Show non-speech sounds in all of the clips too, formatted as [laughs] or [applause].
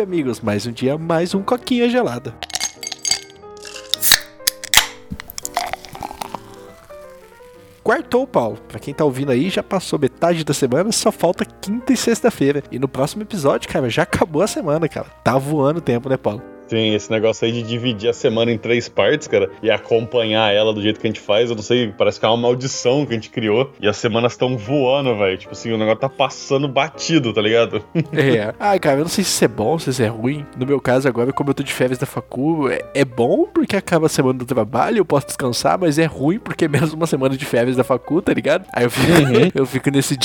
sabe, amigos, mais um dia, mais um coquinha gelada. Quartou, Paulo. Pra quem tá ouvindo aí, já passou metade da semana, só falta quinta e sexta-feira. E no próximo episódio, cara, já acabou a semana, cara. Tá voando o tempo, né, Paulo? Sim, esse negócio aí de dividir a semana em três partes, cara, e acompanhar ela do jeito que a gente faz, eu não sei, parece que é uma maldição que a gente criou. E as semanas estão voando, velho. Tipo assim, o negócio tá passando batido, tá ligado? É. [laughs] Ai, cara, eu não sei se isso é bom, se isso é ruim. No meu caso, agora, como eu tô de férias da facu, é, é bom porque acaba a semana do trabalho, eu posso descansar, mas é ruim porque é menos uma semana de férias da facu, tá ligado? Aí eu fico, uhum. [laughs] eu fico nesse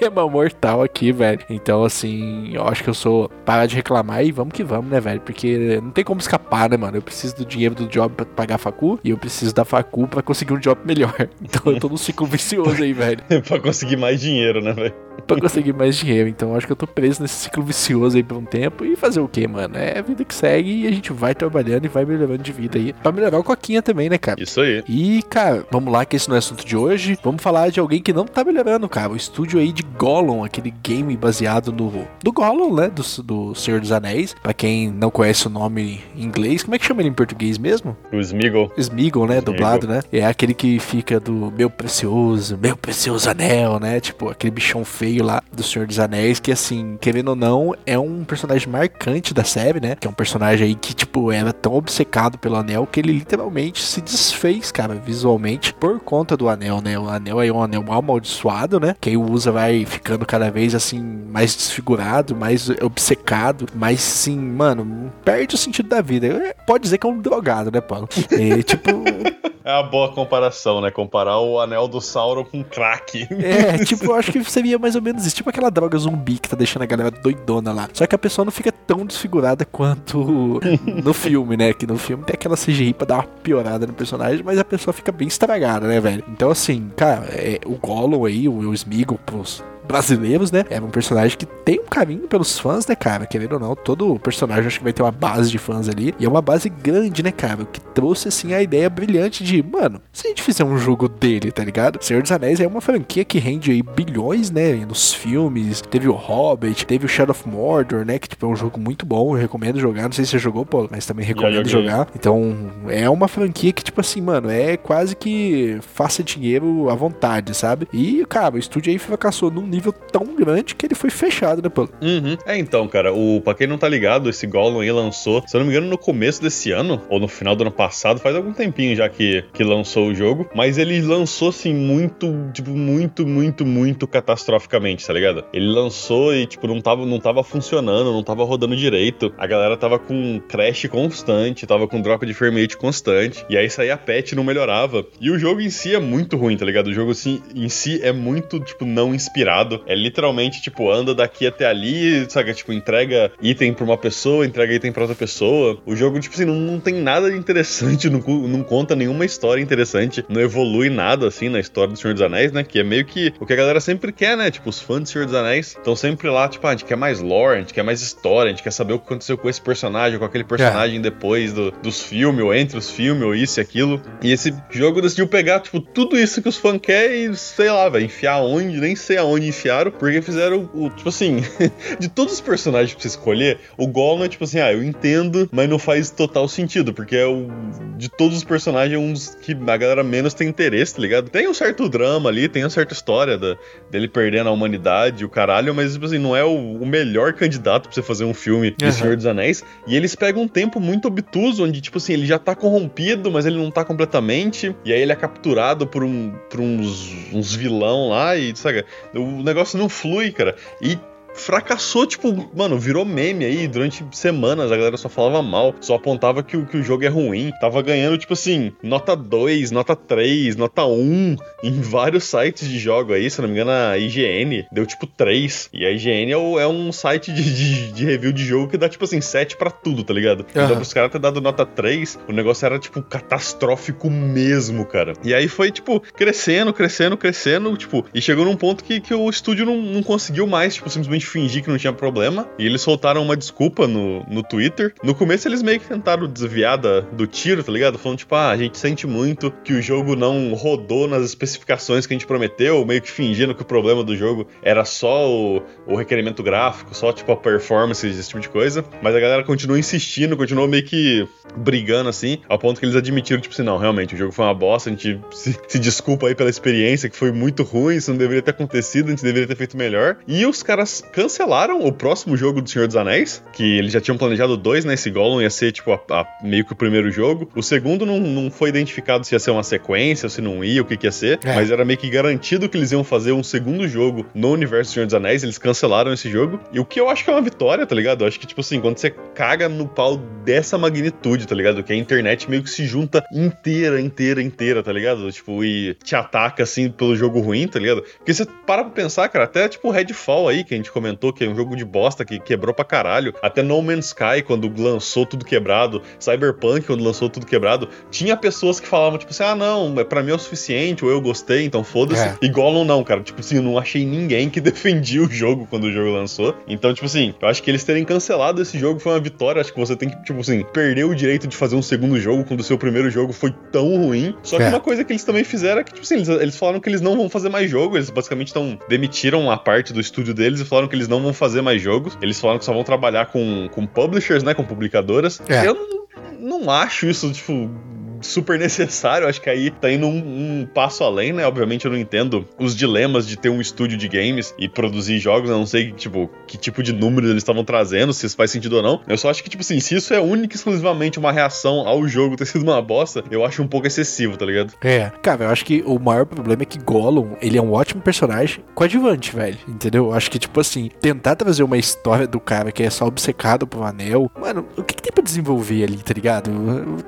dilema mortal aqui, velho. Então, assim, eu acho que eu sou. Parar de reclamar e vamos que vamos, né, velho? Porque não tem como escapar, né, mano? Eu preciso do dinheiro do job pra pagar a facu e eu preciso da facu pra conseguir um job melhor. [laughs] Então eu tô num ciclo vicioso aí, velho. [laughs] pra conseguir mais dinheiro, né, velho? Pra conseguir mais dinheiro. Então acho que eu tô preso nesse ciclo vicioso aí por um tempo. E fazer o que, mano? É a vida que segue e a gente vai trabalhando e vai melhorando de vida aí. Pra melhorar o Coquinha também, né, cara? Isso aí. E, cara, vamos lá, que esse não é assunto de hoje. Vamos falar de alguém que não tá melhorando, cara. O estúdio aí de Gollum, aquele game baseado no. Do Gollum, né? Do, do Senhor dos Anéis. Pra quem não conhece o nome em inglês, como é que chama ele em português mesmo? O Smeagol. Smeagol, né? Smeagol. Dublado, né? É aquele que fica do meu precioso, meu precioso anel, né? Tipo, aquele bichão feio lá do Senhor dos Anéis, que assim, querendo ou não, é um personagem marcante da série, né? Que é um personagem aí que, tipo, era tão obcecado pelo anel que ele literalmente se desfez, cara, visualmente, por conta do anel, né? O anel é um anel mal amaldiçoado, né? Quem o usa vai ficando cada vez assim, mais desfigurado, mais obcecado, mais assim, mano, perde o sentido da vida. Pode dizer que é um drogado, né, Paulo? É, tipo. É uma boa comparação, né? Comparar o anel do Sauron com crack. É, tipo, eu acho que seria mais ou menos isso. Tipo aquela droga zumbi que tá deixando a galera doidona lá. Só que a pessoa não fica tão desfigurada quanto [laughs] no filme, né? Que no filme tem aquela CGI pra dar uma piorada no personagem, mas a pessoa fica bem estragada, né, velho? Então, assim, cara, é, o Gollum aí, o Will Smeagol, pros brasileiros, né? É um personagem que tem um carinho pelos fãs, né, cara? Querendo ou não, todo personagem acho que vai ter uma base de fãs ali. E é uma base grande, né, cara? O que trouxe, assim, a ideia brilhante de, mano, se a gente fizer um jogo dele, tá ligado? Senhor dos Anéis é uma franquia que rende aí bilhões, né? Nos filmes. Teve o Hobbit, teve o Shadow of Mordor, né? Que, tipo, é um jogo muito bom. Eu recomendo jogar. Não sei se você jogou, Paulo, mas também recomendo jogar. Então, é uma franquia que, tipo assim, mano, é quase que faça dinheiro à vontade, sabe? E, cara, o estúdio aí fracassou num nível nível tão grande que ele foi fechado, né, Paulo? Uhum. É, então, cara, o, pra quem não tá ligado, esse Gollum aí lançou, se eu não me engano, no começo desse ano, ou no final do ano passado, faz algum tempinho já que, que lançou o jogo, mas ele lançou, assim, muito, tipo, muito, muito, muito catastroficamente, tá ligado? Ele lançou e, tipo, não tava, não tava funcionando, não tava rodando direito, a galera tava com crash constante, tava com drop de frame rate constante, e aí saía patch não melhorava. E o jogo em si é muito ruim, tá ligado? O jogo assim, em si é muito, tipo, não inspirado é literalmente, tipo, anda daqui até ali, sabe? Tipo, entrega item pra uma pessoa, entrega item pra outra pessoa. O jogo, tipo assim, não, não tem nada de interessante, [laughs] não, não conta nenhuma história interessante, não evolui nada, assim, na história do Senhor dos Anéis, né? Que é meio que o que a galera sempre quer, né? Tipo, os fãs do Senhor dos Anéis estão sempre lá, tipo, ah, a gente quer mais lore, a gente quer mais história, a gente quer saber o que aconteceu com esse personagem, com aquele personagem é. depois do, dos filmes, ou entre os filmes, ou isso e aquilo. E esse jogo decidiu pegar, tipo, tudo isso que os fãs querem e, sei lá, vai enfiar onde, nem sei aonde enfiaram, porque fizeram o, tipo assim, [laughs] de todos os personagens pra você escolher, o Gollum é tipo assim, ah, eu entendo, mas não faz total sentido, porque é o, de todos os personagens, é um dos que a galera menos tem interesse, tá ligado? Tem um certo drama ali, tem uma certa história da, dele perdendo a humanidade, o caralho, mas, tipo assim, não é o, o melhor candidato pra você fazer um filme de uhum. Senhor dos Anéis, e eles pegam um tempo muito obtuso, onde, tipo assim, ele já tá corrompido, mas ele não tá completamente, e aí ele é capturado por, um, por uns, uns vilão lá, e, sabe, o negócio não flui, cara. E fracassou, tipo, mano, virou meme aí durante semanas. A galera só falava mal, só apontava que, que o jogo é ruim. Tava ganhando, tipo assim, nota 2, nota 3, nota 1 em [laughs] vários sites de jogo aí. Se não me engano, a IGN deu tipo 3. E a IGN é, o, é um site de, de, de, review de jogo que dá, tipo assim, 7 pra tudo, tá ligado? Uhum. Então, pros caras ter dado nota 3, o negócio era, tipo, catastrófico mesmo, cara. E aí foi, tipo, crescendo, crescendo, crescendo, tipo, e chegou num ponto que, que o estúdio não, não conseguiu mais, tipo, simplesmente simplesmente fingir que não tinha problema. E eles soltaram uma desculpa no, no Twitter. No começo eles meio que tentaram desviar da, do tiro, tá ligado? Falando tipo, ah, a gente sente muito que o jogo não rodou nas especificações que a gente prometeu, meio que fingindo que o problema do jogo era só o, o requerimento gráfico, só tipo a performance, esse tipo de coisa. Mas a galera continuou insistindo, continuou meio que brigando assim, ao ponto que eles admitiram, tipo assim, não, realmente, o jogo foi uma bosta, a gente se, se desculpa aí pela experiência, que foi muito ruim, isso não deveria ter acontecido, a gente deveria ter feito melhor. E os caras cancelaram o próximo jogo do Senhor dos Anéis, que eles já tinham planejado dois, né? Esse Gollum ia ser, tipo, a, a, meio que o primeiro jogo. O segundo não, não foi identificado se ia ser uma sequência, se não ia, o que, que ia ser, é. mas era meio que garantido que eles iam fazer um segundo jogo no universo do Senhor dos Anéis, eles cancelaram esse jogo. E o que eu acho que é uma vitória, tá ligado? Eu acho que, tipo assim, quando você caga no pau dessa magnitude, tá ligado? Que a internet meio que se junta inteira, inteira, inteira, tá ligado? Tipo, e te ataca, assim, pelo jogo ruim, tá ligado? Porque você para pra pensar, cara, até, tipo, o Redfall aí, que a gente comentou, que é um jogo de bosta, que quebrou pra caralho. Até No Man's Sky, quando lançou tudo quebrado. Cyberpunk, quando lançou tudo quebrado. Tinha pessoas que falavam, tipo assim, ah, não, é pra mim é o suficiente, ou eu gostei, então foda-se. É. E Gollum não, cara. Tipo assim, eu não achei ninguém que [laughs] defendia o jogo quando o jogo lançou. Então, tipo assim, eu acho que eles terem cancelado esse jogo foi uma vitória. Acho que você tem que, tipo assim, perder o direito de fazer um segundo jogo quando o seu primeiro jogo foi tão ruim. Só que é. uma coisa que eles também fizeram é que, tipo assim, eles, eles falaram que eles não vão fazer mais jogo. Eles basicamente estão demitiram a parte do estúdio deles e falaram que eles não vão fazer mais jogos. Eles falaram que só vão trabalhar com, com publishers, né? Com publicadoras. É. Eu não, não acho isso, tipo, super necessário. Acho que aí tá indo um, um, passo além, né? Obviamente eu não entendo os dilemas de ter um estúdio de games e produzir jogos. Eu não sei, tipo, que tipo de número eles estavam trazendo, se isso faz sentido ou não. Eu só acho que, tipo assim, se isso é única e exclusivamente uma reação ao jogo ter sido uma bosta, eu acho um pouco excessivo, tá ligado? É. Cara, eu acho que o maior problema é que Gollum, ele é um ótimo personagem coadjuvante, velho. Entendeu? Eu acho que, tipo assim, tentar trazer uma história do cara que é só obcecado pro anel. Mano, o que, que tem pra desenvolver ali, tá ligado?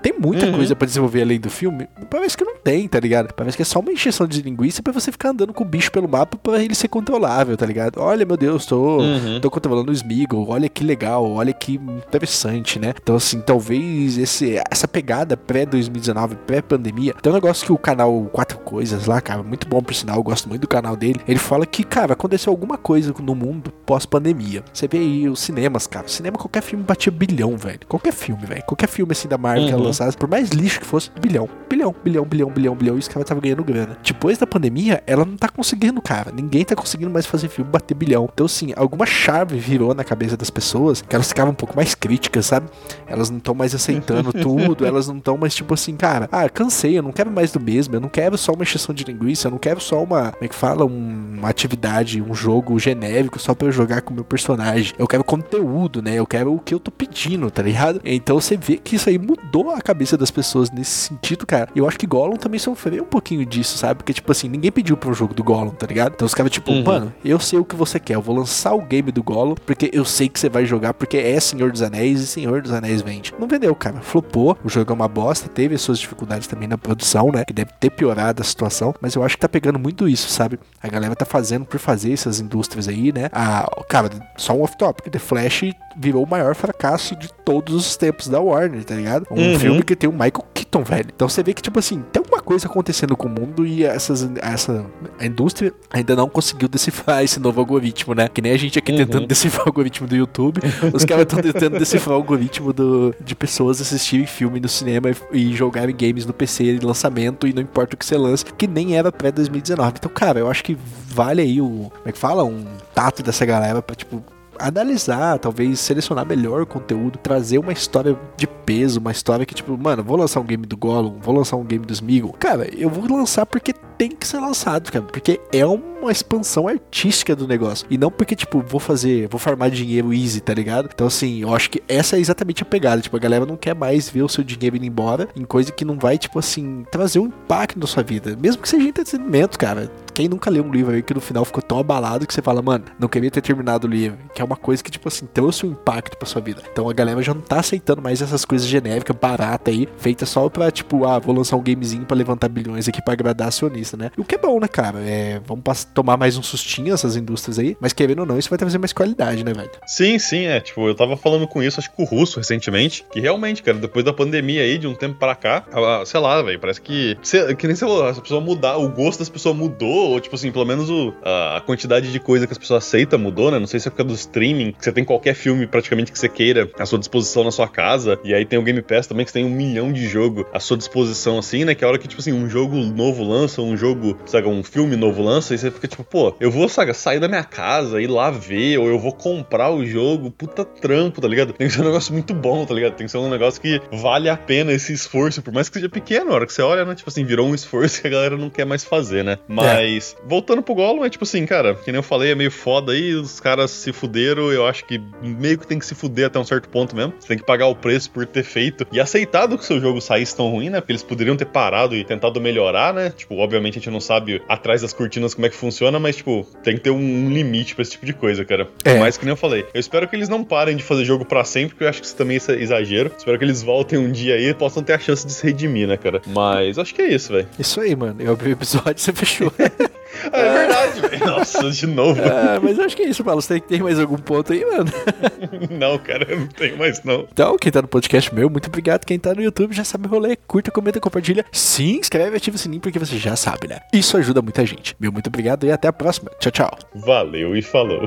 Tem muita uhum. coisa pra desenvolver desenvolver além do filme, parece que não tem, tá ligado? Parece que é só uma encheção de linguiça pra você ficar andando com o bicho pelo mapa pra ele ser controlável, tá ligado? Olha, meu Deus, tô, uhum. tô controlando o Smeagol, olha que legal, olha que interessante, né? Então, assim, talvez esse, essa pegada pré-2019, pré-pandemia, tem um negócio que o canal Quatro Coisas lá, cara, muito bom por sinal, eu gosto muito do canal dele. Ele fala que, cara, aconteceu alguma coisa no mundo pós-pandemia. Você vê aí os cinemas, cara. cinema, qualquer filme batia bilhão, velho. Qualquer filme, velho. Qualquer filme assim da Marvel uhum. que ela uhum. lançasse, por mais lixo que fosse, bilhão. Bilhão, bilhão, bilhão, bilhão, bilhão. E os caras estavam ganhando grana. Depois da pandemia, ela não tá conseguindo, cara. Ninguém tá conseguindo mais fazer filme bater bilhão. Então, assim, alguma chave virou na cabeça das pessoas que elas ficavam um pouco mais críticas, sabe? Elas não estão mais aceitando [laughs] tudo, elas não estão mais tipo assim, cara, ah, cansei, eu não quero mais do mesmo, eu não quero só uma exceção de linguiça, eu não quero só uma, como é que fala, um, uma atividade, um jogo genérico só para eu jogar com o meu personagem. Eu quero conteúdo, né? Eu quero o que eu tô pedindo, tá ligado? Então você vê que isso aí mudou a cabeça das pessoas nesse sentido, cara. E eu acho que Gollum também sofreu um pouquinho disso, sabe? Porque, tipo assim, ninguém pediu pro jogo do Gollum, tá ligado? Então os caras, tipo, uhum. mano, eu sei o que você quer, eu vou lançar o game do Gollum, porque eu sei que você vai jogar, porque é Senhor dos Anéis e Senhor dos Anéis vende. Não vendeu, cara. Flopou, o jogo é uma bosta, teve as suas dificuldades também na produção, né? Que deve ter piorado a situação, mas eu acho que tá pegando muito isso, sabe? A galera tá fazendo por fazer essas indústrias aí, né? A, cara, só um off-topic, The Flash virou o maior fracasso de todos os tempos da Warner, tá ligado? Um uhum. filme que tem o Michael Keaton, velho. Então você vê que, tipo assim, tem alguma coisa acontecendo com o mundo e essas, essa a indústria ainda não conseguiu decifrar esse novo algoritmo, né? Que nem a gente aqui uhum. tentando decifrar o algoritmo do YouTube. Os caras estão tentando decifrar o algoritmo do, de pessoas assistirem filme no cinema e, e jogarem games no PC de lançamento e não importa o que você lança, que nem era pré-2019. Então, cara, eu acho que vale aí o. Como é que fala? Um tato dessa galera pra, tipo, analisar, talvez selecionar melhor conteúdo, trazer uma história de peso, uma história que, tipo, mano, vou lançar um game do Gollum, vou lançar um game do Smeagol. Cara, eu vou lançar porque tem que ser lançado, cara, porque é uma expansão artística do negócio. E não porque, tipo, vou fazer, vou farmar dinheiro easy, tá ligado? Então, assim, eu acho que essa é exatamente a pegada. Tipo, a galera não quer mais ver o seu dinheiro indo embora em coisa que não vai, tipo assim, trazer um impacto na sua vida. Mesmo que seja entretenimento, cara. Quem nunca leu um livro aí que no final ficou tão abalado que você fala, mano, não queria ter terminado o livro. Que é uma coisa que, tipo assim, trouxe um impacto pra sua vida. Então a galera já não tá aceitando mais essas coisas genéricas, baratas aí, feitas só pra, tipo, ah, vou lançar um gamezinho pra levantar bilhões aqui pra agradar acionista gosta, né? O que é bom, né, cara? É, vamos tomar mais um sustinho essas indústrias aí, mas querendo ou não, isso vai trazer mais qualidade, né, velho? Sim, sim, é. Tipo, eu tava falando com isso, acho que com o Russo recentemente, que realmente, cara, depois da pandemia aí, de um tempo para cá, sei lá, velho, parece que. Que nem você falou, a pessoa mudar, o gosto das pessoas mudou, ou tipo assim, pelo menos o, a, a quantidade de coisa que as pessoas aceitam mudou, né? Não sei se é por causa do streaming, que você tem qualquer filme praticamente que você queira à sua disposição na sua casa, e aí tem o Game Pass também, que você tem um milhão de jogo à sua disposição, assim, né? Que é a hora que, tipo assim, um jogo novo lança, um jogo, sabe, um filme novo lança, e você fica tipo, pô, eu vou, sabe, sair da minha casa, ir lá ver, ou eu vou comprar o jogo, puta trampo, tá ligado? Tem que ser um negócio muito bom, tá ligado? Tem que ser um negócio que vale a pena esse esforço, por mais que seja pequeno, a hora que você olha, né? Tipo assim, virou um esforço [laughs] que a galera não quer mais fazer, né? Mas, é. voltando pro Gollum, é tipo assim, cara, que nem eu falei, é meio foda aí, os caras se fuderam, eu acho que meio que tem que se fuder até um certo ponto mesmo. Você tem que pagar o preço por ter feito e aceitado que seu jogo saísse tão ruim, né? Porque eles poderiam ter parado e tentado melhorar, né? Tipo, obviamente a gente não sabe atrás das cortinas como é que funciona, mas, tipo, tem que ter um limite pra esse tipo de coisa, cara. É. Mas que nem eu falei, eu espero que eles não parem de fazer jogo para sempre, porque eu acho que isso também é exagero. Espero que eles voltem um dia aí e possam ter a chance de se redimir, né, cara? Mas acho que é isso, velho. Isso aí, mano. Eu abri o episódio e você fechou. [laughs] é verdade, velho. [laughs] Nossa, de novo. É, mas acho que é isso, Paulo. Você tem mais algum ponto aí, mano? [laughs] não, cara, eu não tenho mais, não. Então, quem tá no podcast meu, muito obrigado. Quem tá no YouTube já sabe o rolê. Curta, comenta, compartilha. Se inscreve e ativa o sininho, porque você já sabe, né? Isso ajuda muita gente. Meu muito obrigado e até a próxima. Tchau, tchau. Valeu e falou.